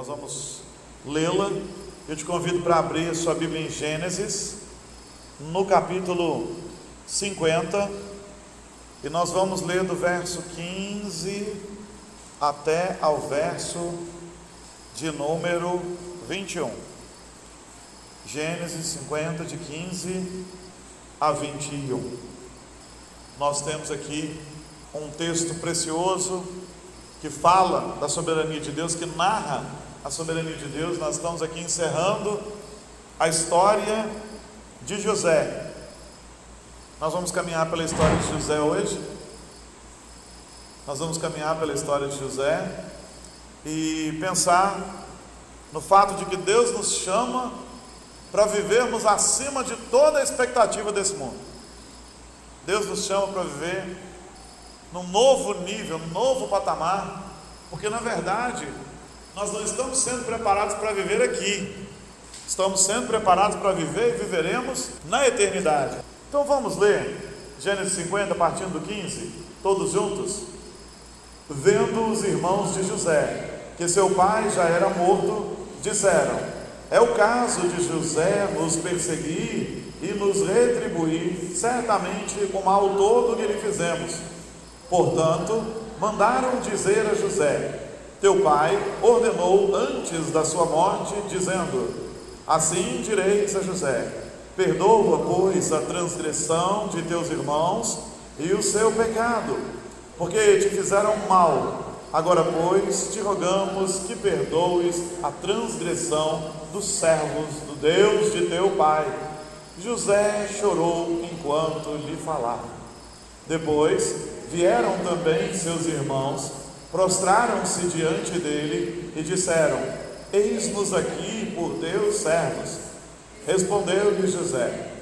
nós vamos lê-la. Eu te convido para abrir sua Bíblia em Gênesis, no capítulo 50, e nós vamos ler do verso 15 até ao verso de número 21. Gênesis 50, de 15 a 21. Nós temos aqui um texto precioso que fala da soberania de Deus, que narra a soberania de Deus. Nós estamos aqui encerrando a história de José. Nós vamos caminhar pela história de José hoje. Nós vamos caminhar pela história de José e pensar no fato de que Deus nos chama para vivermos acima de toda a expectativa desse mundo. Deus nos chama para viver num novo nível, num novo patamar, porque na verdade nós não estamos sendo preparados para viver aqui, estamos sendo preparados para viver e viveremos na eternidade. Então vamos ler Gênesis 50, partindo do 15, todos juntos? Vendo os irmãos de José que seu pai já era morto, disseram: É o caso de José nos perseguir e nos retribuir certamente o mal todo que lhe fizemos. Portanto, mandaram dizer a José: Teu pai ordenou antes da sua morte, dizendo: Assim direis a José: Perdoa, pois, a transgressão de teus irmãos e o seu pecado, porque te fizeram mal Agora, pois, te rogamos que perdoes a transgressão dos servos do Deus de teu pai. José chorou enquanto lhe falava. Depois vieram também seus irmãos, prostraram-se diante dele e disseram: Eis-nos aqui por teus servos. Respondeu-lhe José: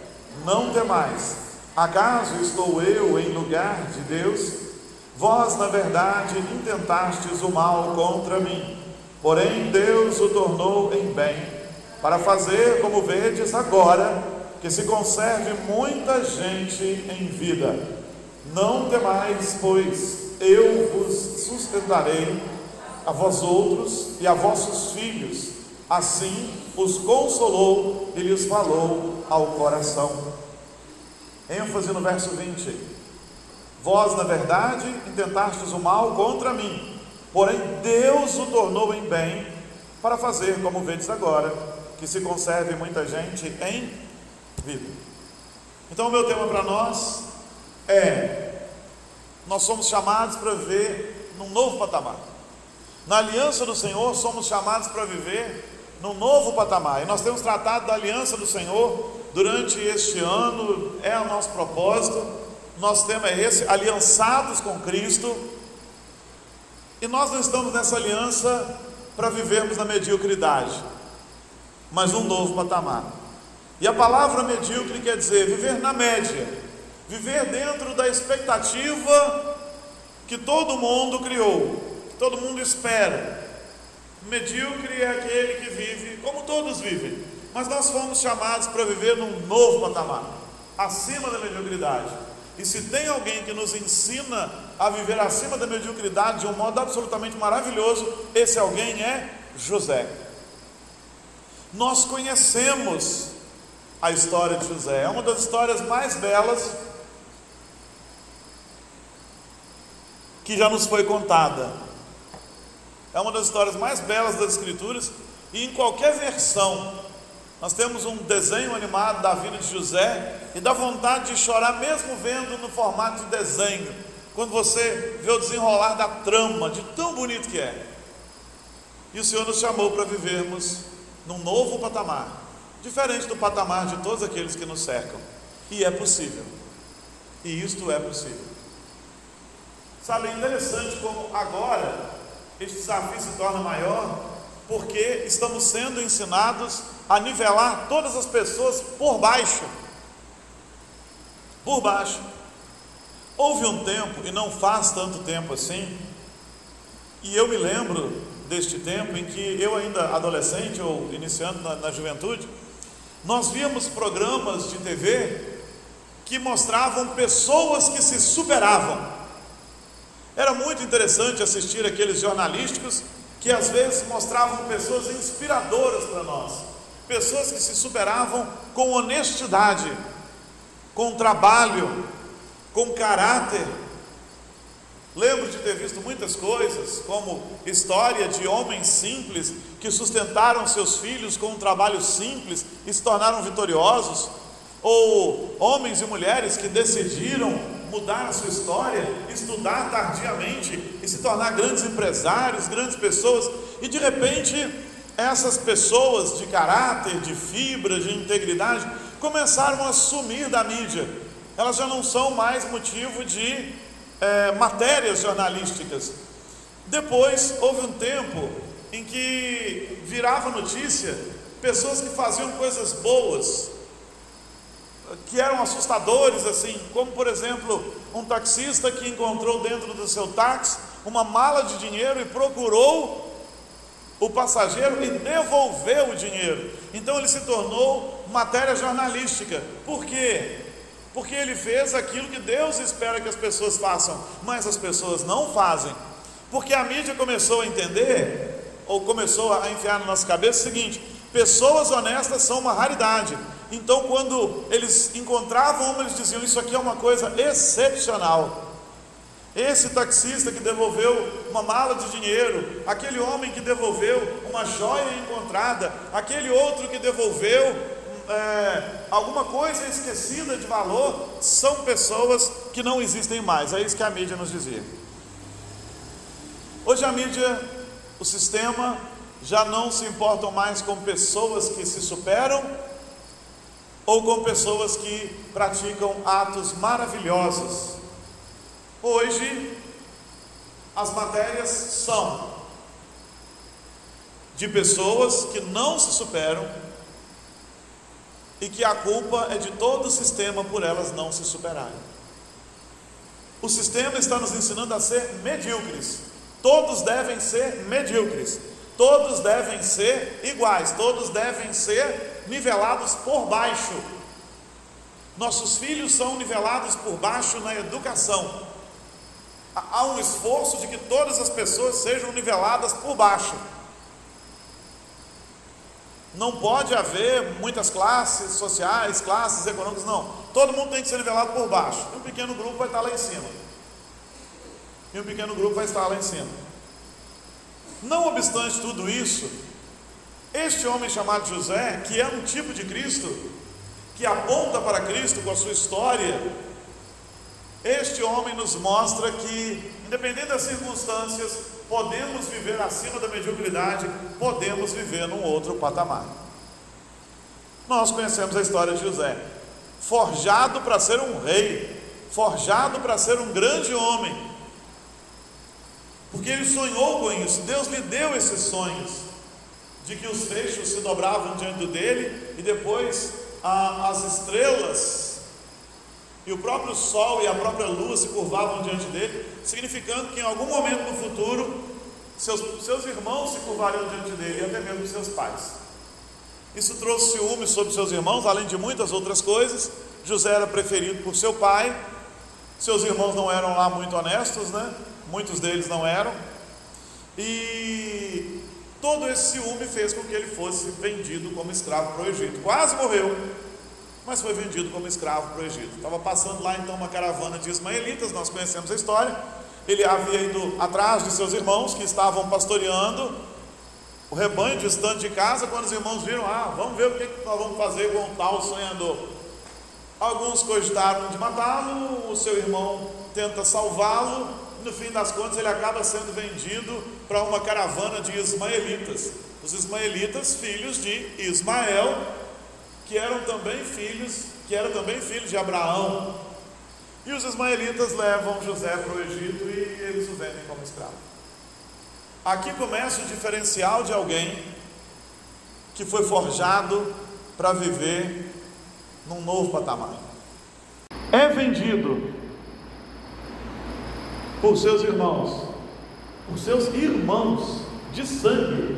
Não temais, acaso estou eu em lugar de Deus? Vós, na verdade, intentastes o mal contra mim, porém Deus o tornou em bem, para fazer, como vedes agora, que se conserve muita gente em vida. Não temais, pois eu vos sustentarei a vós outros e a vossos filhos. Assim os consolou e lhes falou ao coração. ênfase no verso 20. Vós, na verdade, intentastes o mal contra mim, porém Deus o tornou em bem, para fazer, como vedes agora, que se conserve muita gente em vida. Então, o meu tema para nós é: nós somos chamados para viver num novo patamar. Na aliança do Senhor, somos chamados para viver num novo patamar. E nós temos tratado da aliança do Senhor durante este ano, é o nosso propósito nosso tema é esse, aliançados com Cristo, e nós não estamos nessa aliança para vivermos na mediocridade, mas num novo patamar. E a palavra medíocre quer dizer viver na média, viver dentro da expectativa que todo mundo criou, que todo mundo espera. Medíocre é aquele que vive como todos vivem, mas nós fomos chamados para viver num novo patamar, acima da mediocridade. E se tem alguém que nos ensina a viver acima da mediocridade de um modo absolutamente maravilhoso, esse alguém é José. Nós conhecemos a história de José, é uma das histórias mais belas que já nos foi contada. É uma das histórias mais belas das Escrituras, e em qualquer versão nós temos um desenho animado da vida de José e dá vontade de chorar, mesmo vendo no formato de desenho, quando você vê o desenrolar da trama, de tão bonito que é. E o Senhor nos chamou para vivermos num novo patamar, diferente do patamar de todos aqueles que nos cercam. E é possível. E isto é possível. Sabe, é interessante como agora este desafio se torna maior, porque estamos sendo ensinados a nivelar todas as pessoas por baixo. Por baixo. Houve um tempo, e não faz tanto tempo assim, e eu me lembro deste tempo em que eu, ainda adolescente ou iniciando na, na juventude, nós víamos programas de TV que mostravam pessoas que se superavam. Era muito interessante assistir aqueles jornalísticos que às vezes mostravam pessoas inspiradoras para nós, pessoas que se superavam com honestidade, com trabalho, com caráter. Lembro de ter visto muitas coisas, como história de homens simples que sustentaram seus filhos com um trabalho simples e se tornaram vitoriosos, ou homens e mulheres que decidiram mudar a sua história, estudar tardiamente e se tornar grandes empresários, grandes pessoas, e de repente essas pessoas de caráter, de fibra, de integridade começaram a sumir da mídia. Elas já não são mais motivo de é, matérias jornalísticas. Depois houve um tempo em que virava notícia pessoas que faziam coisas boas, que eram assustadores, assim, como por exemplo, um taxista que encontrou dentro do seu táxi uma mala de dinheiro e procurou o passageiro e devolveu o dinheiro. Então ele se tornou matéria jornalística. Por quê? Porque ele fez aquilo que Deus espera que as pessoas façam, mas as pessoas não fazem. Porque a mídia começou a entender, ou começou a enfiar na nossa cabeça o seguinte: pessoas honestas são uma raridade. Então, quando eles encontravam uma, eles diziam: Isso aqui é uma coisa excepcional. Esse taxista que devolveu uma mala de dinheiro, aquele homem que devolveu uma joia encontrada, aquele outro que devolveu é, alguma coisa esquecida de valor, são pessoas que não existem mais. É isso que a mídia nos dizia. Hoje a mídia, o sistema, já não se importam mais com pessoas que se superam ou com pessoas que praticam atos maravilhosos. Hoje, as matérias são de pessoas que não se superam e que a culpa é de todo o sistema por elas não se superarem. O sistema está nos ensinando a ser medíocres. Todos devem ser medíocres. Todos devem ser iguais. Todos devem ser nivelados por baixo. Nossos filhos são nivelados por baixo na educação. Há um esforço de que todas as pessoas sejam niveladas por baixo. Não pode haver muitas classes sociais, classes econômicas, não. Todo mundo tem que ser nivelado por baixo. E um pequeno grupo vai estar lá em cima. E um pequeno grupo vai estar lá em cima. Não obstante tudo isso, este homem chamado José, que é um tipo de Cristo, que aponta para Cristo com a sua história, este homem nos mostra que, independente das circunstâncias, podemos viver acima da mediocridade, podemos viver num outro patamar. Nós conhecemos a história de José, forjado para ser um rei, forjado para ser um grande homem, porque ele sonhou com isso, Deus lhe deu esses sonhos de que os feixes se dobravam diante dele e depois a, as estrelas e o próprio sol e a própria lua se curvavam diante dele, significando que em algum momento no futuro seus, seus irmãos se curvariam diante dele e até mesmo seus pais. Isso trouxe ciúme sobre seus irmãos, além de muitas outras coisas. José era preferido por seu pai, seus irmãos não eram lá muito honestos, né? Muitos deles não eram. E Todo esse ciúme fez com que ele fosse vendido como escravo para o Egito. Quase morreu, mas foi vendido como escravo para o Egito. Estava passando lá então uma caravana de ismaelitas, nós conhecemos a história. Ele havia ido atrás de seus irmãos que estavam pastoreando o rebanho distante de casa. Quando os irmãos viram, ah, vamos ver o que nós vamos fazer com um tal sonhador. Alguns cogitaram de matá-lo, o seu irmão tenta salvá-lo, no fim das contas ele acaba sendo vendido para uma caravana de ismaelitas. Os ismaelitas, filhos de Ismael, que eram também filhos, que eram também filhos de Abraão. E os ismaelitas levam José para o Egito e eles o vendem como escravo. Aqui começa o diferencial de alguém que foi forjado para viver num novo patamar. É vendido por seus irmãos, por seus irmãos de sangue,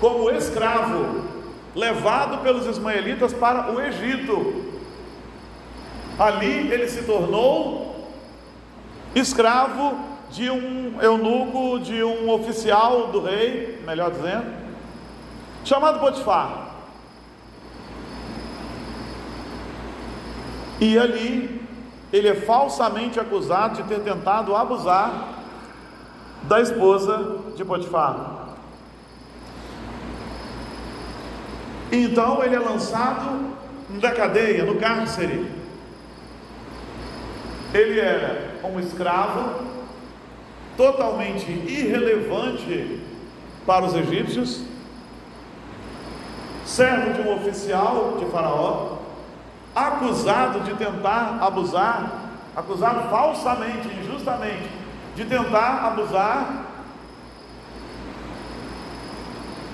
como escravo, levado pelos ismaelitas para o Egito. Ali ele se tornou escravo de um eunuco, de um oficial do rei, melhor dizendo, chamado Potifar. E ali ele é falsamente acusado de ter tentado abusar da esposa de Potifar. Então ele é lançado da cadeia, no cárcere. Ele era um escravo totalmente irrelevante para os egípcios, servo de um oficial de Faraó, acusado de tentar abusar, acusado falsamente, injustamente, de tentar abusar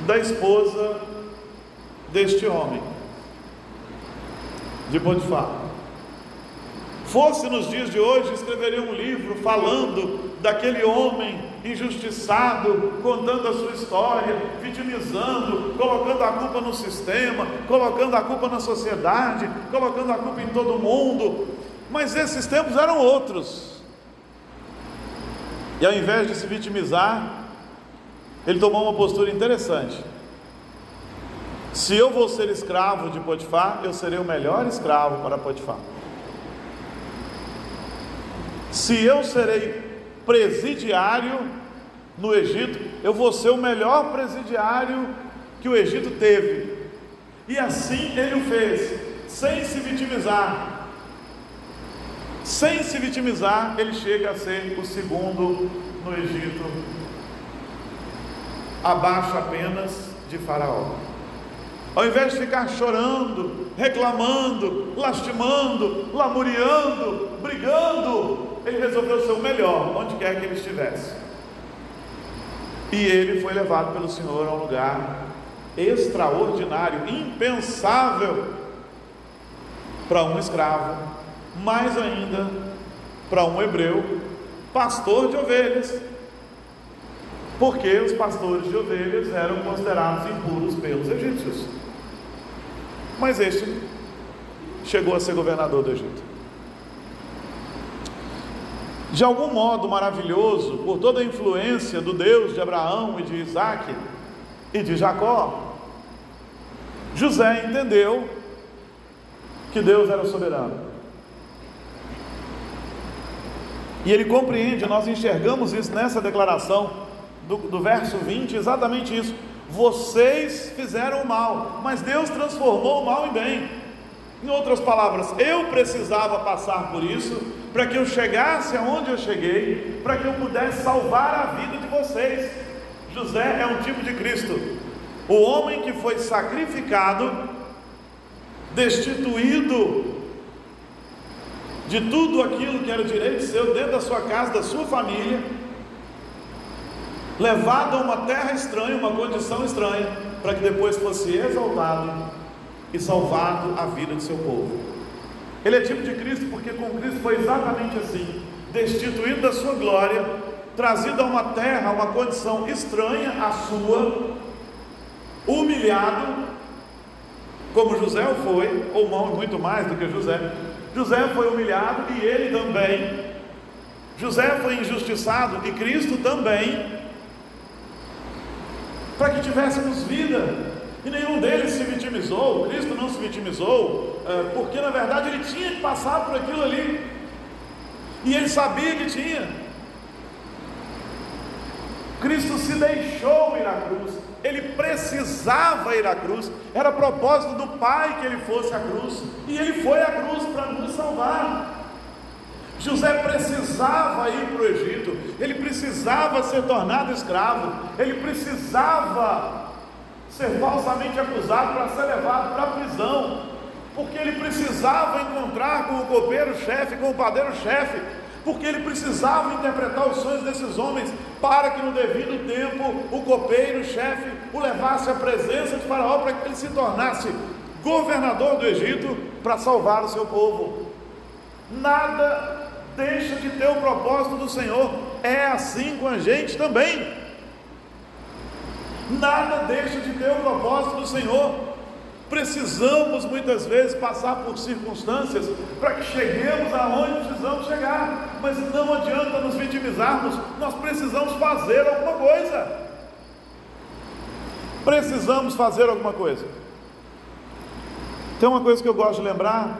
da esposa deste homem, de Potifar. Fosse nos dias de hoje, escreveria um livro falando daquele homem injustiçado, contando a sua história, vitimizando, colocando a culpa no sistema, colocando a culpa na sociedade, colocando a culpa em todo mundo. Mas esses tempos eram outros. E ao invés de se vitimizar, ele tomou uma postura interessante. Se eu vou ser escravo de Potifar, eu serei o melhor escravo para Potifar. Se eu serei presidiário no Egito, eu vou ser o melhor presidiário que o Egito teve. E assim ele o fez, sem se vitimizar. Sem se vitimizar, ele chega a ser o segundo no Egito, abaixo apenas de Faraó. Ao invés de ficar chorando, reclamando, lastimando, lamuriando, brigando, ele resolveu ser o melhor, onde quer que ele estivesse. E ele foi levado pelo Senhor a um lugar extraordinário, impensável para um escravo, mais ainda para um hebreu, pastor de ovelhas, porque os pastores de ovelhas eram considerados impuros pelos egípcios. Mas este chegou a ser governador do Egito. De algum modo maravilhoso, por toda a influência do Deus de Abraão e de Isaac e de Jacó, José entendeu que Deus era soberano. E ele compreende, nós enxergamos isso nessa declaração do, do verso 20, exatamente isso. Vocês fizeram o mal, mas Deus transformou o mal em bem. Em outras palavras, eu precisava passar por isso para que eu chegasse aonde eu cheguei, para que eu pudesse salvar a vida de vocês. José é um tipo de Cristo, o homem que foi sacrificado, destituído de tudo aquilo que era direito seu dentro da sua casa, da sua família, levado a uma terra estranha, uma condição estranha, para que depois fosse exaltado e salvado a vida de seu povo. Ele é tipo de Cristo porque com Cristo foi exatamente assim: destituído da sua glória, trazido a uma terra, uma condição estranha à sua, humilhado, como José foi, ou muito mais do que José. José foi humilhado e ele também. José foi injustiçado e Cristo também para que tivéssemos vida. E nenhum deles se vitimizou, Cristo não se vitimizou, é, porque na verdade ele tinha que passar por aquilo ali, e ele sabia que tinha. Cristo se deixou ir à cruz, ele precisava ir à cruz, era propósito do Pai que ele fosse à cruz, e ele foi à cruz para nos salvar. José precisava ir para o Egito, ele precisava ser tornado escravo, ele precisava ser falsamente acusado para ser levado para a prisão, porque ele precisava encontrar com o copeiro-chefe, com o padeiro-chefe, porque ele precisava interpretar os sonhos desses homens para que no devido tempo o copeiro-chefe o levasse à presença de Faraó para que ele se tornasse governador do Egito para salvar o seu povo. Nada deixa de ter o propósito do Senhor. É assim com a gente também. Nada deixa de ter o propósito do Senhor. Precisamos muitas vezes passar por circunstâncias para que cheguemos aonde precisamos chegar. mas não adianta nos vitimizarmos, nós precisamos fazer alguma coisa. Precisamos fazer alguma coisa. Tem uma coisa que eu gosto de lembrar.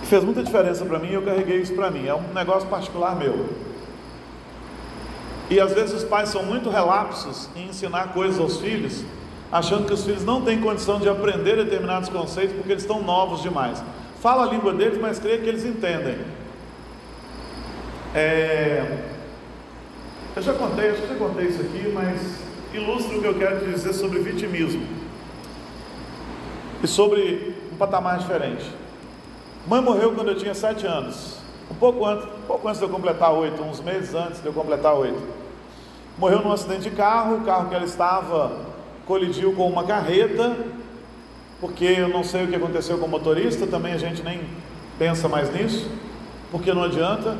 Que fez muita diferença para mim e eu carreguei isso para mim. É um negócio particular meu. E às vezes os pais são muito relapsos em ensinar coisas aos filhos, achando que os filhos não têm condição de aprender determinados conceitos porque eles estão novos demais. Fala a língua deles, mas creia que eles entendem. É... Eu já contei, acho que já contei isso aqui, mas ilustra o que eu quero dizer sobre vitimismo e sobre um patamar diferente. Mãe morreu quando eu tinha sete anos, um pouco antes, um pouco antes de eu completar oito, uns meses antes de eu completar oito. Morreu num acidente de carro, o carro que ela estava colidiu com uma carreta, porque eu não sei o que aconteceu com o motorista, também a gente nem pensa mais nisso, porque não adianta.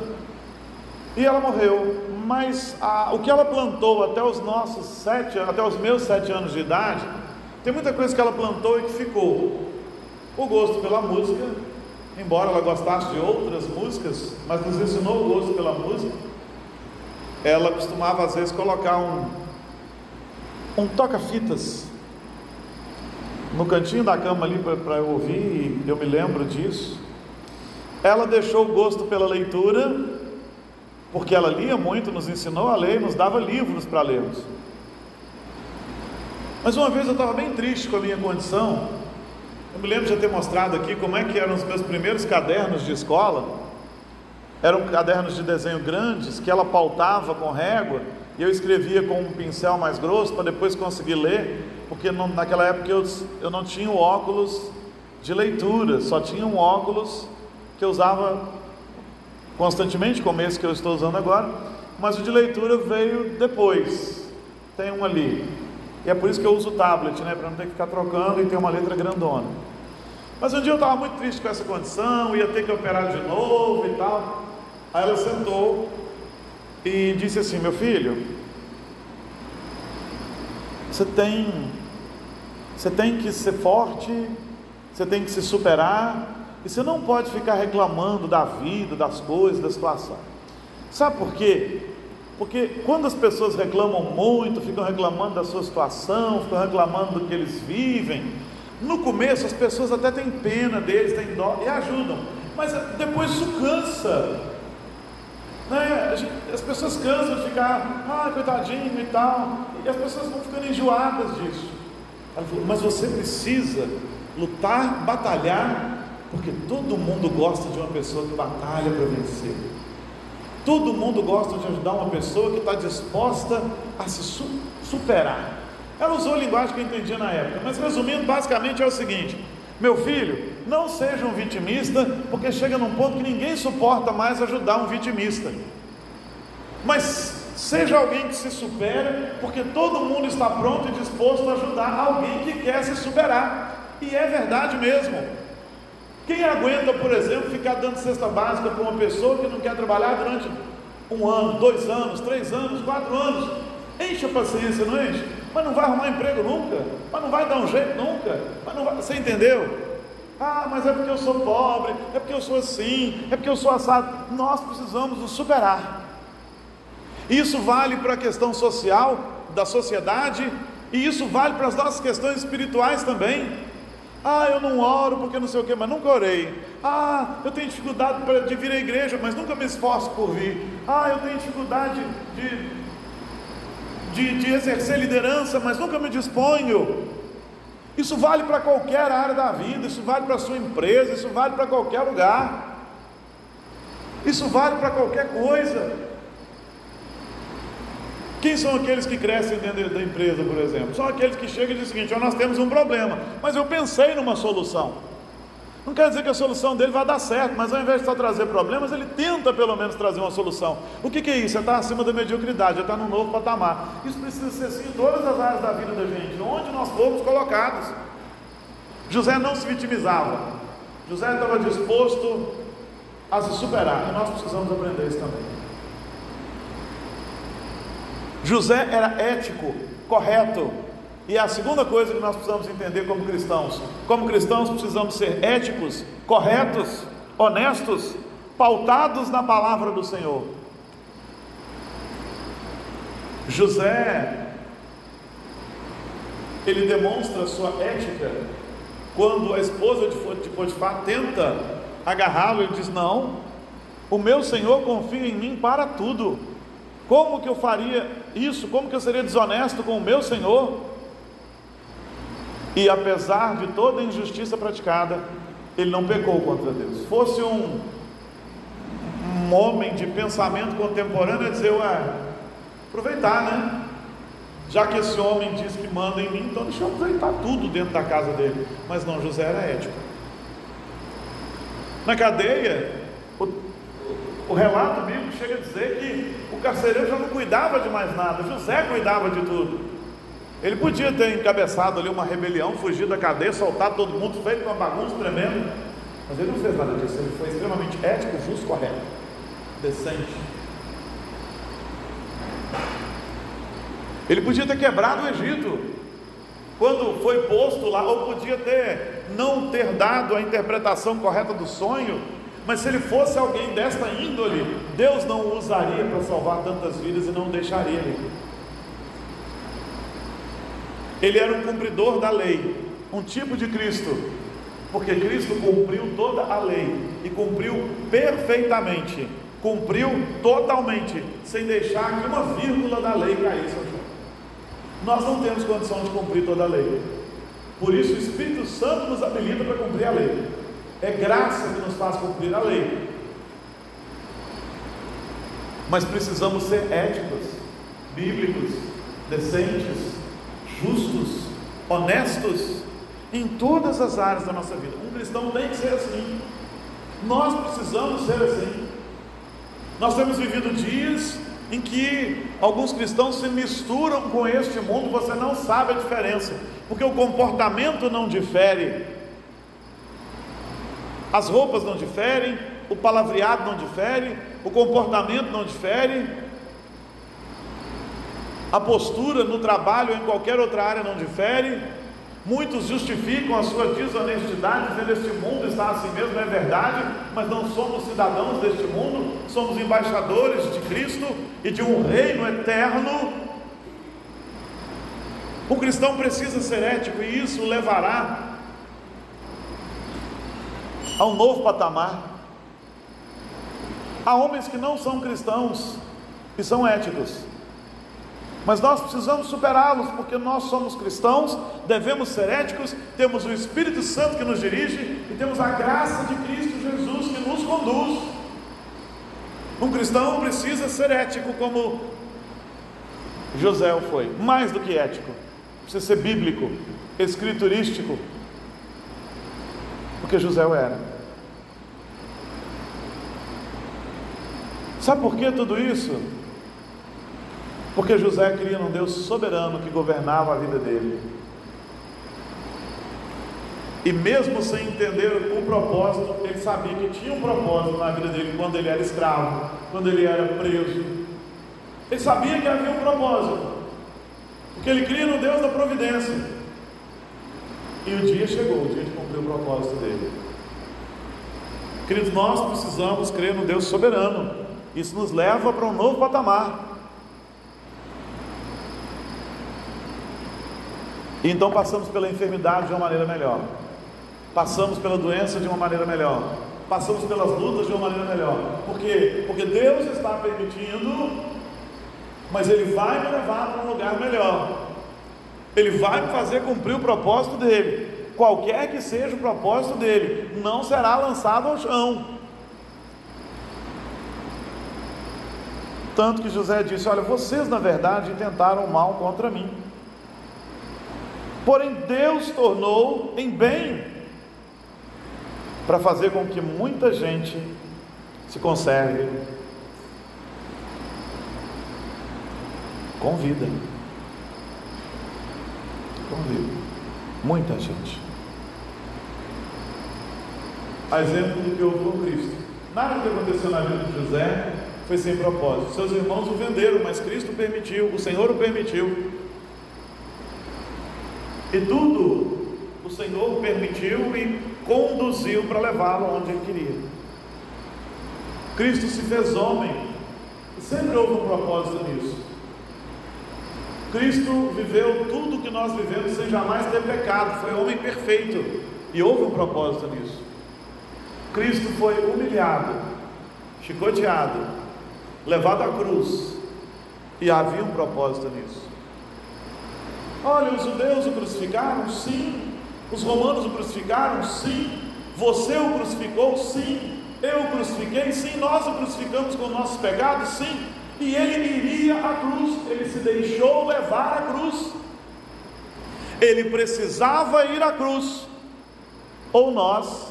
E ela morreu, mas a, o que ela plantou até os nossos sete, até os meus sete anos de idade, tem muita coisa que ela plantou e que ficou. O gosto pela música, embora ela gostasse de outras músicas, mas nos ensinou o gosto pela música ela costumava às vezes colocar um, um toca-fitas no cantinho da cama ali para eu ouvir, e eu me lembro disso. Ela deixou o gosto pela leitura, porque ela lia muito, nos ensinou a ler, nos dava livros para lermos. Mas uma vez eu estava bem triste com a minha condição. Eu me lembro de ter mostrado aqui como é que eram os meus primeiros cadernos de escola. Eram cadernos de desenho grandes que ela pautava com régua e eu escrevia com um pincel mais grosso para depois conseguir ler, porque não, naquela época eu, eu não tinha óculos de leitura, só tinha um óculos que eu usava constantemente, como esse que eu estou usando agora, mas o de leitura veio depois. Tem um ali. E é por isso que eu uso o tablet, né, para não ter que ficar trocando e ter uma letra grandona. Mas um dia eu estava muito triste com essa condição, ia ter que operar de novo e tal. Aí ela sentou e disse assim: Meu filho, você tem, você tem que ser forte, você tem que se superar, e você não pode ficar reclamando da vida, das coisas, da situação. Sabe por quê? Porque quando as pessoas reclamam muito, ficam reclamando da sua situação, ficam reclamando do que eles vivem, no começo as pessoas até têm pena deles, têm dó e ajudam, mas depois isso cansa. Né? As pessoas cansam de ficar, ah, coitadinho e tal, e as pessoas vão ficando enjoadas disso. Ela falou, mas você precisa lutar, batalhar, porque todo mundo gosta de uma pessoa que batalha para vencer. Todo mundo gosta de ajudar uma pessoa que está disposta a se superar. Ela usou a linguagem que eu entendia na época, mas resumindo, basicamente é o seguinte: meu filho, não seja um vitimista, porque chega num ponto que ninguém suporta mais ajudar um vitimista. Mas seja alguém que se supera, porque todo mundo está pronto e disposto a ajudar alguém que quer se superar. E é verdade mesmo. Quem aguenta, por exemplo, ficar dando cesta básica para uma pessoa que não quer trabalhar durante um ano, dois anos, três anos, quatro anos? Enche a paciência, não enche? Mas não vai arrumar emprego nunca, mas não vai dar um jeito nunca, mas não vai, você entendeu? Ah, mas é porque eu sou pobre, é porque eu sou assim, é porque eu sou assado. Nós precisamos nos superar. Isso vale para a questão social da sociedade e isso vale para as nossas questões espirituais também. Ah, eu não oro porque não sei o que, mas nunca orei. Ah, eu tenho dificuldade de vir à igreja, mas nunca me esforço por vir. Ah, eu tenho dificuldade de de, de exercer liderança, mas nunca me disponho. Isso vale para qualquer área da vida, isso vale para a sua empresa, isso vale para qualquer lugar, isso vale para qualquer coisa. Quem são aqueles que crescem dentro da empresa, por exemplo? São aqueles que chegam e dizem o seguinte: oh, nós temos um problema, mas eu pensei numa solução. Não quer dizer que a solução dele vai dar certo, mas ao invés de só trazer problemas, ele tenta pelo menos trazer uma solução. O que, que é isso? É estar acima da mediocridade, é estar num novo patamar. Isso precisa ser assim em todas as áreas da vida da gente, onde nós formos colocados. José não se vitimizava, José estava disposto a se superar, e nós precisamos aprender isso também. José era ético, correto, E a segunda coisa que nós precisamos entender como cristãos: como cristãos, precisamos ser éticos, corretos, honestos, pautados na palavra do Senhor. José, ele demonstra sua ética quando a esposa de Potifar tenta agarrá-lo, ele diz: Não, o meu Senhor confia em mim para tudo. Como que eu faria isso? Como que eu seria desonesto com o meu Senhor? E apesar de toda a injustiça praticada, ele não pecou contra Deus. Fosse um, um homem de pensamento contemporâneo, ia dizer: Ué, aproveitar, né? Já que esse homem diz que manda em mim, então deixa eu aproveitar tudo dentro da casa dele. Mas não, José era ético. Na cadeia, o, o relato bíblico chega a dizer que o carcereiro já não cuidava de mais nada, José cuidava de tudo. Ele podia ter encabeçado ali uma rebelião, fugir da cadeia, soltar todo mundo, feito uma bagunça tremenda, mas ele não fez nada disso, ele foi extremamente ético, justo, correto, decente. Ele podia ter quebrado o Egito quando foi posto lá, ou podia ter não ter dado a interpretação correta do sonho, mas se ele fosse alguém desta índole, Deus não o usaria para salvar tantas vidas e não deixaria ele. Ele era um cumpridor da lei, um tipo de Cristo, porque Cristo cumpriu toda a lei e cumpriu perfeitamente, cumpriu totalmente, sem deixar que uma vírgula da lei caísse. Nós não temos condição de cumprir toda a lei. Por isso o Espírito Santo nos habilita para cumprir a lei. É graça que nos faz cumprir a lei. Mas precisamos ser éticos, bíblicos, decentes, justos, honestos em todas as áreas da nossa vida. Um cristão tem que ser assim. Nós precisamos ser assim. Nós temos vivido dias em que alguns cristãos se misturam com este mundo, você não sabe a diferença, porque o comportamento não difere, as roupas não diferem, o palavreado não difere, o comportamento não difere, a postura no trabalho ou em qualquer outra área não difere, Muitos justificam a sua desonestidade, dizendo este mundo está assim mesmo, é verdade, mas não somos cidadãos deste mundo, somos embaixadores de Cristo e de um reino eterno. O cristão precisa ser ético e isso levará a um novo patamar. Há homens que não são cristãos e são éticos. Mas nós precisamos superá-los, porque nós somos cristãos, devemos ser éticos, temos o Espírito Santo que nos dirige e temos a graça de Cristo Jesus que nos conduz. Um cristão precisa ser ético como José foi, mais do que ético, precisa ser bíblico, escriturístico, porque José era. Sabe por que tudo isso? Porque José cria num Deus soberano que governava a vida dele. E mesmo sem entender o propósito, ele sabia que tinha um propósito na vida dele quando ele era escravo, quando ele era preso. Ele sabia que havia um propósito, porque ele cria no Deus da providência. E o dia chegou, o dia de cumprir o propósito dele. Queridos, nós precisamos crer no Deus soberano. Isso nos leva para um novo patamar. Então passamos pela enfermidade de uma maneira melhor. Passamos pela doença de uma maneira melhor. Passamos pelas lutas de uma maneira melhor. Por quê? Porque Deus está permitindo, mas Ele vai me levar para um lugar melhor. Ele vai me fazer cumprir o propósito dele. Qualquer que seja o propósito dele, não será lançado ao chão. Tanto que José disse: Olha, vocês na verdade tentaram mal contra mim Porém, Deus tornou em bem para fazer com que muita gente se conserve com vida. Com vida. Muita gente. A exemplo do que houve com Cristo. Nada que aconteceu na vida de José foi sem propósito. Seus irmãos o venderam, mas Cristo permitiu, o Senhor o permitiu. E tudo o Senhor permitiu e conduziu para levá-lo onde ele queria. Cristo se fez homem, e sempre houve um propósito nisso. Cristo viveu tudo que nós vivemos sem jamais ter pecado, foi homem perfeito, e houve um propósito nisso. Cristo foi humilhado, chicoteado, levado à cruz, e havia um propósito nisso. Olha, os judeus o crucificaram? Sim. Os romanos o crucificaram? Sim. Você o crucificou? Sim. Eu o crucifiquei? Sim. Nós o crucificamos com nossos pecados? Sim. E ele iria à cruz, ele se deixou levar à cruz. Ele precisava ir à cruz, ou nós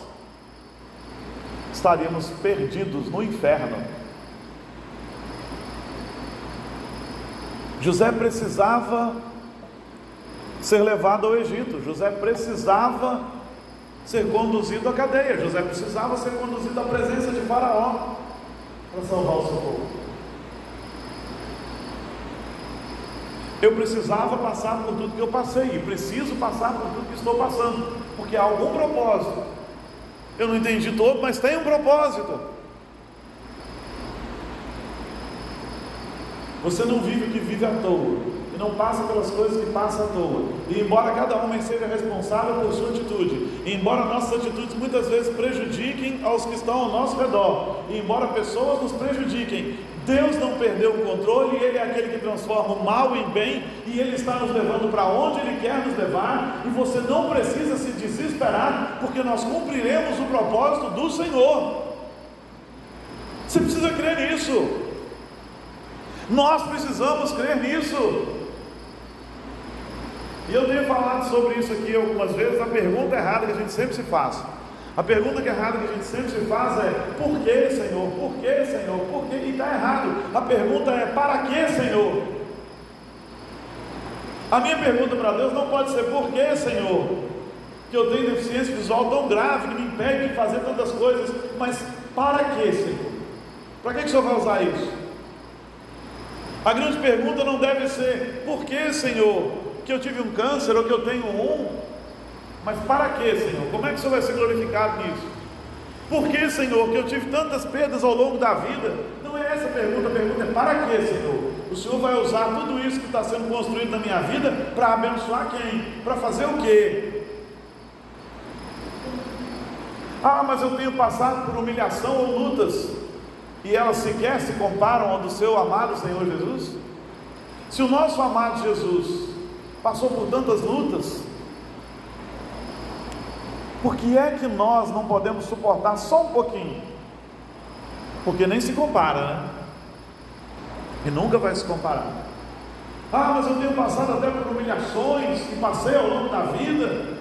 estaríamos perdidos no inferno. José precisava ser levado ao Egito, José precisava ser conduzido à cadeia, José precisava ser conduzido à presença de Faraó para salvar o seu povo. Eu precisava passar por tudo que eu passei, e preciso passar por tudo que estou passando, porque há algum propósito. Eu não entendi todo, mas tem um propósito. Você não vive o que vive à toa não passa pelas coisas que passa à toa. E embora cada homem seja responsável por sua atitude, embora nossas atitudes muitas vezes prejudiquem aos que estão ao nosso redor, embora pessoas nos prejudiquem, Deus não perdeu o controle, Ele é aquele que transforma o mal em bem, e Ele está nos levando para onde Ele quer nos levar, e você não precisa se desesperar, porque nós cumpriremos o propósito do Senhor. Você precisa crer nisso. Nós precisamos crer nisso. E eu tenho falado sobre isso aqui algumas vezes. A pergunta errada que a gente sempre se faz. A pergunta que é errada que a gente sempre se faz é: por que, Senhor? Por que, Senhor? Por que? E está errado. A pergunta é: para que, Senhor? A minha pergunta para Deus não pode ser: por que, Senhor? Que eu tenho deficiência visual tão grave que me impede de fazer tantas coisas, mas para que, Senhor? Para que, que o Senhor vai usar isso? A grande pergunta não deve ser: por que, Senhor? Que eu tive um câncer ou que eu tenho um. Mas para que, Senhor? Como é que o Senhor vai ser glorificado nisso? Por que, Senhor, que eu tive tantas perdas ao longo da vida? Não é essa a pergunta, a pergunta é para que, Senhor? O Senhor vai usar tudo isso que está sendo construído na minha vida para abençoar quem? Para fazer o quê? Ah, mas eu tenho passado por humilhação ou lutas, e elas sequer se comparam ao do seu amado Senhor Jesus? Se o nosso amado Jesus passou por tantas lutas. Por que é que nós não podemos suportar só um pouquinho? Porque nem se compara, né? E nunca vai se comparar. Ah, mas eu tenho passado até por humilhações e passei ao longo da vida.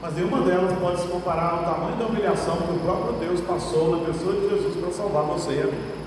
Mas nenhuma delas pode se comparar ao tamanho da humilhação que o próprio Deus passou na pessoa de Jesus para salvar você e a mim.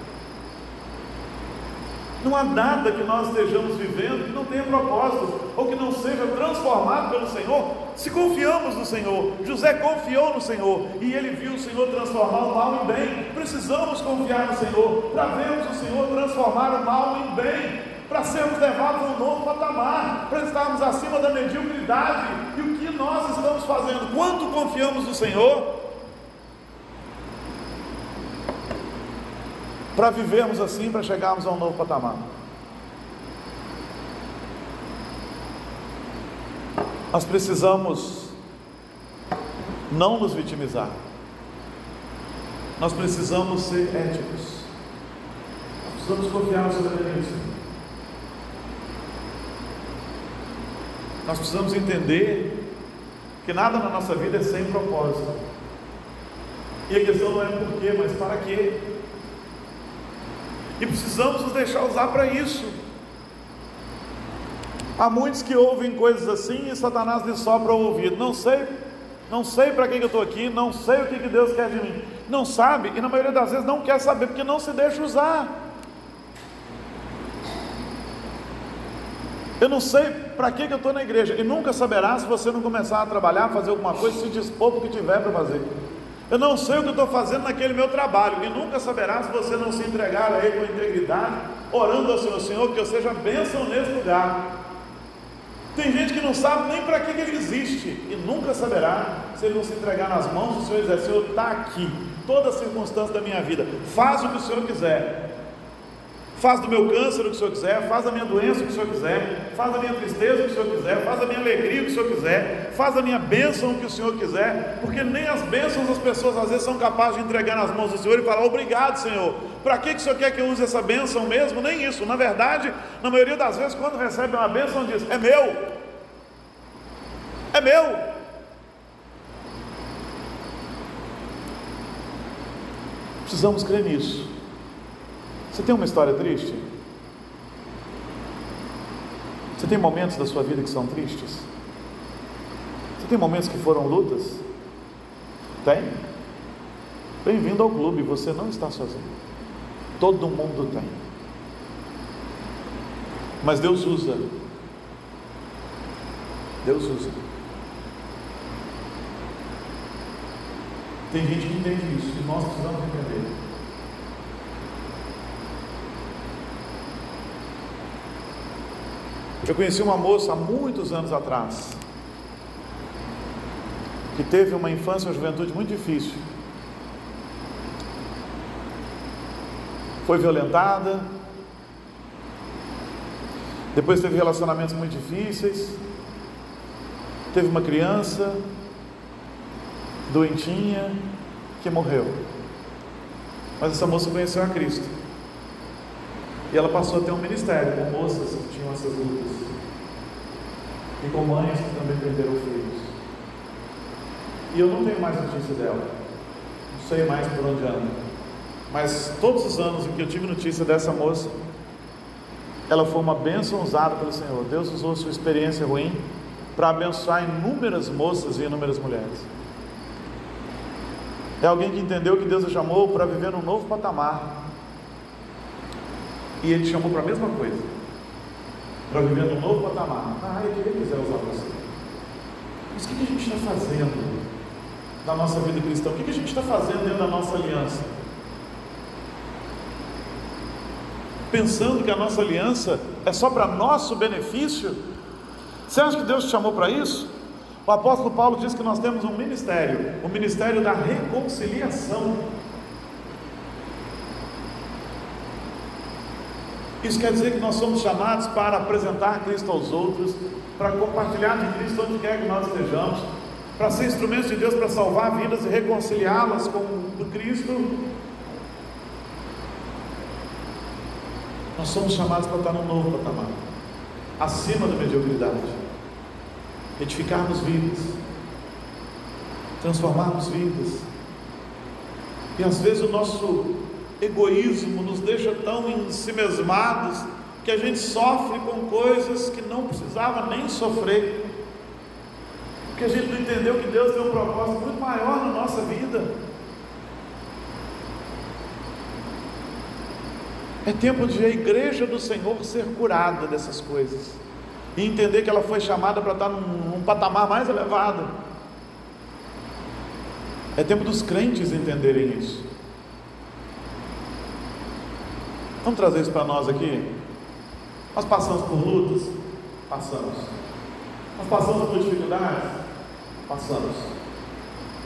Não há nada que nós estejamos vivendo que não tenha propósito ou que não seja transformado pelo Senhor, se confiamos no Senhor. José confiou no Senhor e ele viu o Senhor transformar o mal em bem. Precisamos confiar no Senhor para vermos o Senhor transformar o mal em bem, para sermos levados a um novo patamar, para estarmos acima da mediocridade. E o que nós estamos fazendo? Quanto confiamos no Senhor? Para vivermos assim, para chegarmos a um novo patamar. Nós precisamos não nos vitimizar. Nós precisamos ser éticos. Nós precisamos confiar no soberania Nós precisamos entender que nada na nossa vida é sem propósito. E a questão não é por quê, mas para quê. E precisamos nos deixar usar para isso. Há muitos que ouvem coisas assim e Satanás lhe sopra o ouvido. Não sei, não sei para que eu estou aqui, não sei o que Deus quer de mim. Não sabe e na maioria das vezes não quer saber porque não se deixa usar. Eu não sei para que eu estou na igreja e nunca saberá se você não começar a trabalhar, fazer alguma coisa, se dispor o que tiver para fazer. Eu não sei o que eu estou fazendo naquele meu trabalho, e nunca saberá se você não se entregar a Ele com integridade, orando ao Senhor, Senhor, que eu seja bênção nesse lugar. Tem gente que não sabe nem para que ele existe e nunca saberá se ele não se entregar nas mãos do Senhor e dizer: Senhor, está aqui, toda circunstância da minha vida, faz o que o Senhor quiser. Faz do meu câncer o que o Senhor quiser, faz da minha doença o que o Senhor quiser, faz da minha tristeza o que o Senhor quiser, faz da minha alegria o que o Senhor quiser, faz da minha bênção o que o Senhor quiser, porque nem as bênçãos as pessoas às vezes são capazes de entregar nas mãos do Senhor e falar: Obrigado, Senhor. Para que, que o Senhor quer que eu use essa bênção mesmo? Nem isso. Na verdade, na maioria das vezes, quando recebe uma bênção, diz: É meu, é meu. Precisamos crer nisso. Você tem uma história triste? Você tem momentos da sua vida que são tristes? Você tem momentos que foram lutas? Tem? Bem-vindo ao clube, você não está sozinho. Todo mundo tem. Mas Deus usa. Deus usa. Tem gente que entende isso e nós precisamos entender. Eu conheci uma moça há muitos anos atrás, que teve uma infância e uma juventude muito difícil. Foi violentada, depois teve relacionamentos muito difíceis, teve uma criança doentinha que morreu. Mas essa moça conheceu a Cristo. E ela passou a ter um ministério com moças que tinham essas lutas. E com mães que também perderam filhos. E eu não tenho mais notícia dela. Não sei mais por onde anda. Mas todos os anos em que eu tive notícia dessa moça, ela foi uma bênção usada pelo Senhor. Deus usou sua experiência ruim para abençoar inúmeras moças e inúmeras mulheres. É alguém que entendeu que Deus a chamou para viver num novo patamar, e ele te chamou para a mesma coisa. Para viver num novo patamar. Na área que ele quiser usar você. Mas o que, a gente está fazendo na nossa vida cristã? O que, que a gente está fazendo dentro da nossa aliança? Pensando que a nossa aliança é só para nosso benefício? Você acha que Deus te chamou para isso? O apóstolo Paulo diz que nós temos um ministério, o ministério da reconciliação. Isso quer dizer que nós somos chamados para apresentar Cristo aos outros, para compartilhar de Cristo onde quer que nós estejamos, para ser instrumentos de Deus para salvar vidas e reconciliá-las com o Cristo. Nós somos chamados para estar num novo patamar, acima da mediocridade, edificarmos vidas, transformarmos vidas. E às vezes o nosso egoísmo nos deixa tão ensimesmados que a gente sofre com coisas que não precisava nem sofrer, porque a gente não entendeu que Deus tem um propósito muito maior na nossa vida. É tempo de a igreja do Senhor ser curada dessas coisas e entender que ela foi chamada para estar num, num patamar mais elevado. É tempo dos crentes entenderem isso. Vamos trazer isso para nós aqui? Nós passamos por lutas? Passamos. Nós passamos por dificuldades? Passamos.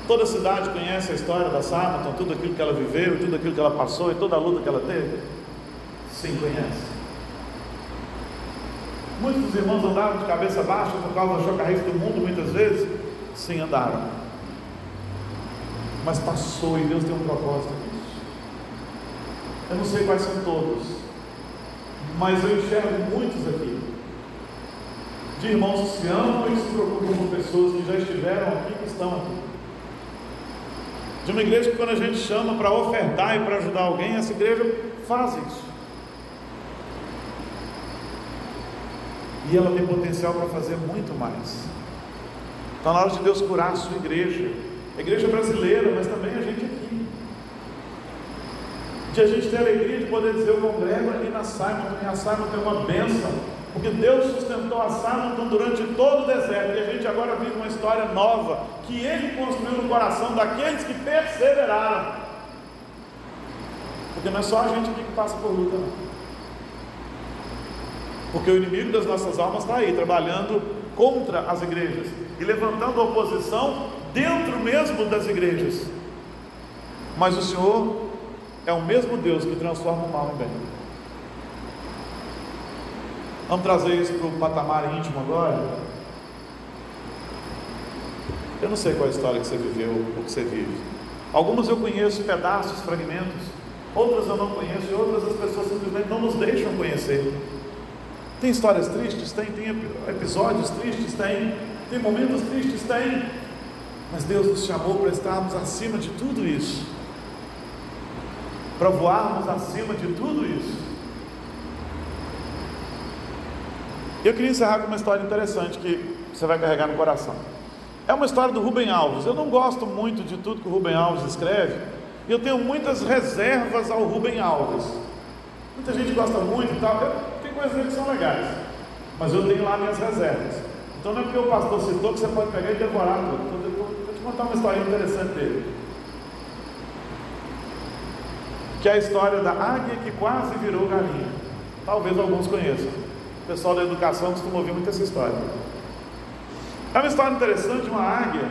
Toda cidade conhece a história da Samantha, tudo aquilo que ela viveu, tudo aquilo que ela passou e toda a luta que ela teve? Sim, conhece. Muitos dos irmãos andaram de cabeça baixa por causa da chocarrice do mundo, muitas vezes? Sim, andaram. Mas passou e Deus tem um propósito. Eu não sei quais são todos, mas eu enxergo muitos aqui. De irmãos que se amam e se preocupam com pessoas que já estiveram aqui e estão aqui. De uma igreja que quando a gente chama para ofertar e para ajudar alguém, essa igreja faz isso. E ela tem potencial para fazer muito mais. Está na hora de Deus curar a sua igreja. A igreja brasileira, mas também a gente aqui de a gente ter a alegria de poder dizer eu congrego ali na Simon, e a Simon tem uma bênção, porque Deus sustentou a Simon durante todo o deserto, e a gente agora vive uma história nova, que Ele construiu no coração daqueles que perseveraram. Porque não é só a gente aqui que passa por luta, não. Porque o inimigo das nossas almas está aí, trabalhando contra as igrejas e levantando oposição dentro mesmo das igrejas. Mas o Senhor é o mesmo Deus que transforma o mal em bem. Vamos trazer isso para o patamar íntimo agora. Eu não sei qual é a história que você viveu ou que você vive. Algumas eu conheço pedaços, fragmentos, outras eu não conheço, e outras as pessoas simplesmente não nos deixam conhecer. Tem histórias tristes? Tem. Tem episódios tristes? Tem. Tem momentos tristes? Tem. Mas Deus nos chamou para estarmos acima de tudo isso. Para voarmos acima de tudo isso. Eu queria encerrar com uma história interessante que você vai carregar no coração. É uma história do Rubem Alves. Eu não gosto muito de tudo que o Rubem Alves escreve. E eu tenho muitas reservas ao Rubem Alves. Muita gente gosta muito e tal. Tem coisas que são legais. Mas eu tenho lá minhas reservas. Então não é porque o pastor citou que você pode pegar e devorar tudo. Vou te contar uma história interessante dele. Que é a história da águia que quase virou galinha. Talvez alguns conheçam. O pessoal da educação costuma ouvir muito essa história. É uma história interessante uma águia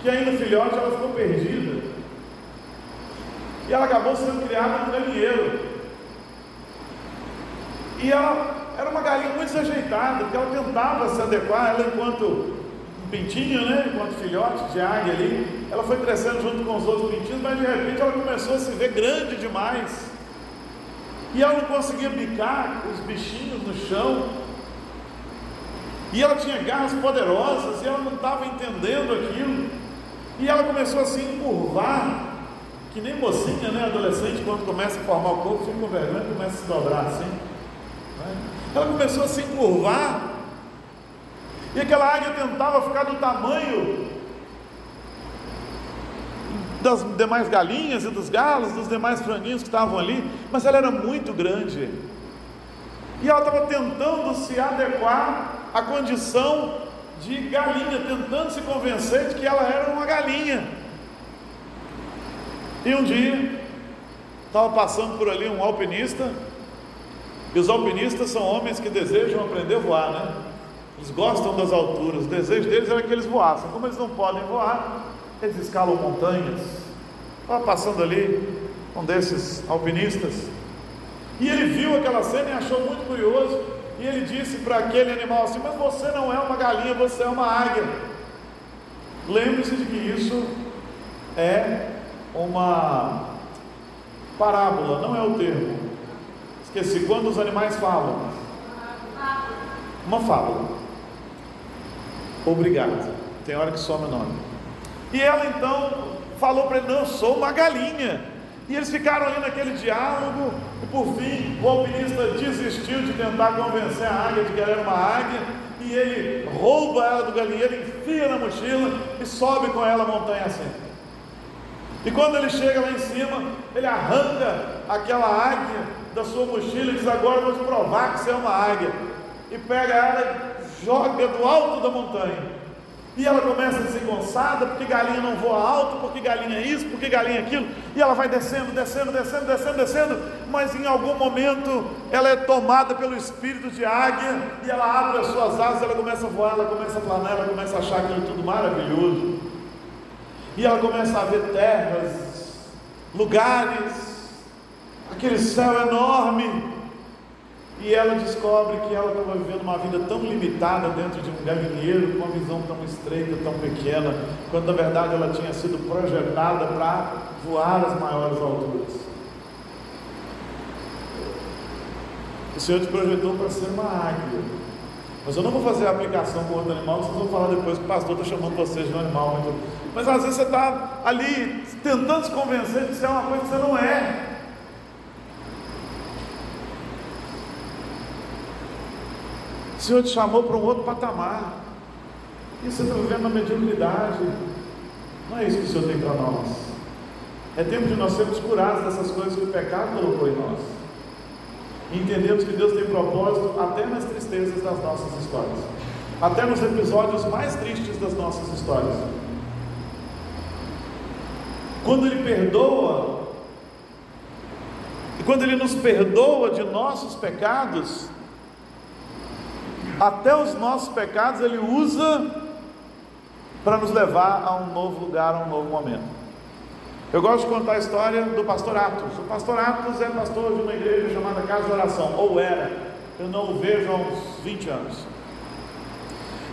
que ainda filhote ela ficou perdida. E ela acabou sendo criada no galinheiro. E ela era uma galinha muito desajeitada, porque ela tentava se adequar, ela enquanto pintinho, né? Enquanto filhote de águia ali, ela foi crescendo junto com os outros pintinhos, mas de repente ela começou a se ver grande demais. E ela não conseguia bicar os bichinhos no chão. E ela tinha garras poderosas e ela não estava entendendo aquilo. E ela começou a se encurvar, que nem mocinha, né? Adolescente, quando começa a formar o corpo, fica com vergonha e começa a se dobrar assim. Né? Ela começou a se encurvar. E aquela águia tentava ficar do tamanho das demais galinhas e dos galos, dos demais franguinhos que estavam ali, mas ela era muito grande. E ela estava tentando se adequar à condição de galinha, tentando se convencer de que ela era uma galinha. E um dia, estava passando por ali um alpinista, e os alpinistas são homens que desejam aprender a voar, né? Eles gostam das alturas, o desejo deles era que eles voassem. Como eles não podem voar, eles escalam montanhas. Estava passando ali um desses alpinistas, e ele viu aquela cena e achou muito curioso, e ele disse para aquele animal assim: Mas você não é uma galinha, você é uma águia. Lembre-se de que isso é uma parábola, não é o termo. Esqueci, quando os animais falam? Uma fábula. Obrigado. Tem hora que some o nome. E ela então falou para ele: Não, sou uma galinha. E eles ficaram ali naquele diálogo, e por fim o alpinista desistiu de tentar convencer a águia de que ela era uma águia, e ele rouba ela do galinheiro, enfia na mochila e sobe com ela a montanha assim. E quando ele chega lá em cima, ele arranca aquela águia da sua mochila e diz: Agora vou te provar que você é uma águia. E pega ela joga do alto da montanha. E ela começa desengonçada, porque galinha não voa alto, porque galinha é isso, porque galinha é aquilo, e ela vai descendo, descendo, descendo, descendo, descendo, mas em algum momento ela é tomada pelo espírito de águia, e ela abre as suas asas, ela começa a voar, ela começa a planar, ela começa a achar aquilo tudo maravilhoso, e ela começa a ver terras, lugares, aquele céu enorme, e ela descobre que ela estava vivendo uma vida tão limitada dentro de um galinheiro, com uma visão tão estreita, tão pequena, quando na verdade ela tinha sido projetada para voar às maiores alturas. O Senhor te projetou para ser uma águia. Mas eu não vou fazer a aplicação com outro animal, vocês vão falar depois que o pastor está chamando vocês de um animal. Mas às vezes você está ali tentando se convencer de ser uma coisa que você não é. O Senhor te chamou para um outro patamar. E você está vivendo na mediocridade. Não é isso que o Senhor tem para nós. É tempo de nós sermos curados dessas coisas que o pecado colocou em nós. E entendemos que Deus tem propósito até nas tristezas das nossas histórias. Até nos episódios mais tristes das nossas histórias. Quando Ele perdoa, e quando Ele nos perdoa de nossos pecados, Até os nossos pecados ele usa para nos levar a um novo lugar, a um novo momento. Eu gosto de contar a história do pastor Atos. O pastor Atos é pastor de uma igreja chamada Casa de Oração, ou era. Eu não o vejo há uns 20 anos.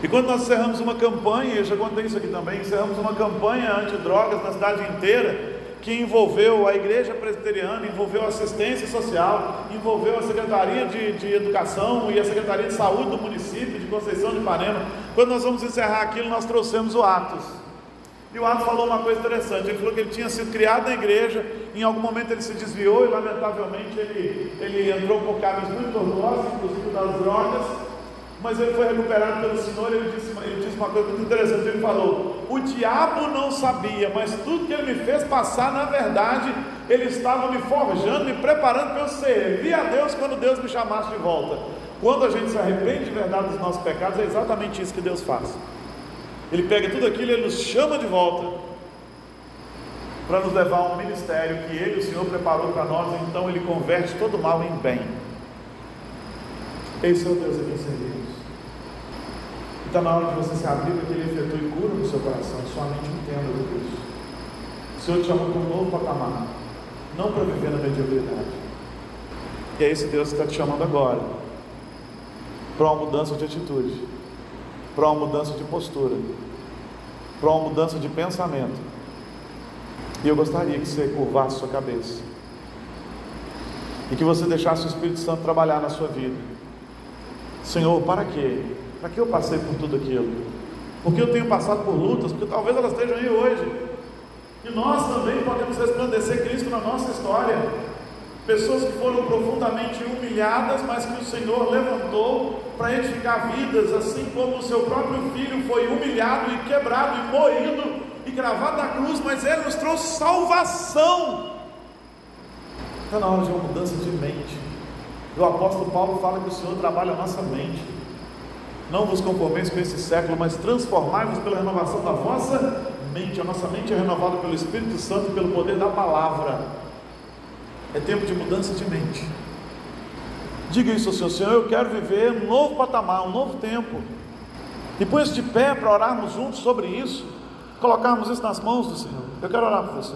E quando nós encerramos uma campanha, eu já contei isso aqui também, encerramos uma campanha anti-drogas na cidade inteira, que envolveu a igreja presbiteriana, envolveu a assistência social, envolveu a Secretaria de, de Educação e a Secretaria de Saúde do município de Conceição de Ipanema. Quando nós vamos encerrar aquilo, nós trouxemos o Atos. E o Atos falou uma coisa interessante, ele falou que ele tinha sido criado na igreja, em algum momento ele se desviou e lamentavelmente ele, ele entrou por caminhos muito tortuosos, inclusive das drogas, mas ele foi recuperado pelo Senhor, ele disse, ele disse uma coisa muito interessante, ele falou, o diabo não sabia, mas tudo que ele me fez passar, na verdade, ele estava me forjando, me preparando para eu servir a Deus quando Deus me chamasse de volta. Quando a gente se arrepende de verdade dos nossos pecados, é exatamente isso que Deus faz. Ele pega tudo aquilo e ele nos chama de volta para nos levar a um ministério que ele, o Senhor, preparou para nós, então ele converte todo mal em bem. Esse é o Deus a quem servimos. Está na hora de você se abrir para que Ele efetue cura no seu coração, sua mente entenda tudo isso. O Senhor te chamou para um novo patamar, não para viver na mediocridade. E é esse Deus está te chamando agora, para uma mudança de atitude, para uma mudança de postura, para uma mudança de pensamento. E eu gostaria que você curvasse sua cabeça e que você deixasse o Espírito Santo trabalhar na sua vida. Senhor, para quê? Para que eu passei por tudo aquilo? Porque eu tenho passado por lutas, porque talvez elas estejam aí hoje. E nós também podemos resplandecer Cristo na nossa história. Pessoas que foram profundamente humilhadas, mas que o Senhor levantou para edificar vidas, assim como o seu próprio filho foi humilhado e quebrado e moído e gravado na cruz, mas ele nos trouxe salvação. Está na hora de uma mudança de mente. O apóstolo Paulo fala que o Senhor trabalha a nossa mente. Não vos conformeis com esse século, mas transformai-vos pela renovação da vossa mente. A nossa mente é renovada pelo Espírito Santo e pelo poder da palavra. É tempo de mudança de mente. Diga isso ao Senhor, Senhor, eu quero viver um novo patamar, um novo tempo. E põe de pé para orarmos juntos sobre isso, colocarmos isso nas mãos do Senhor. Eu quero orar por você.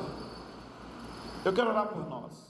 Eu quero orar por nós.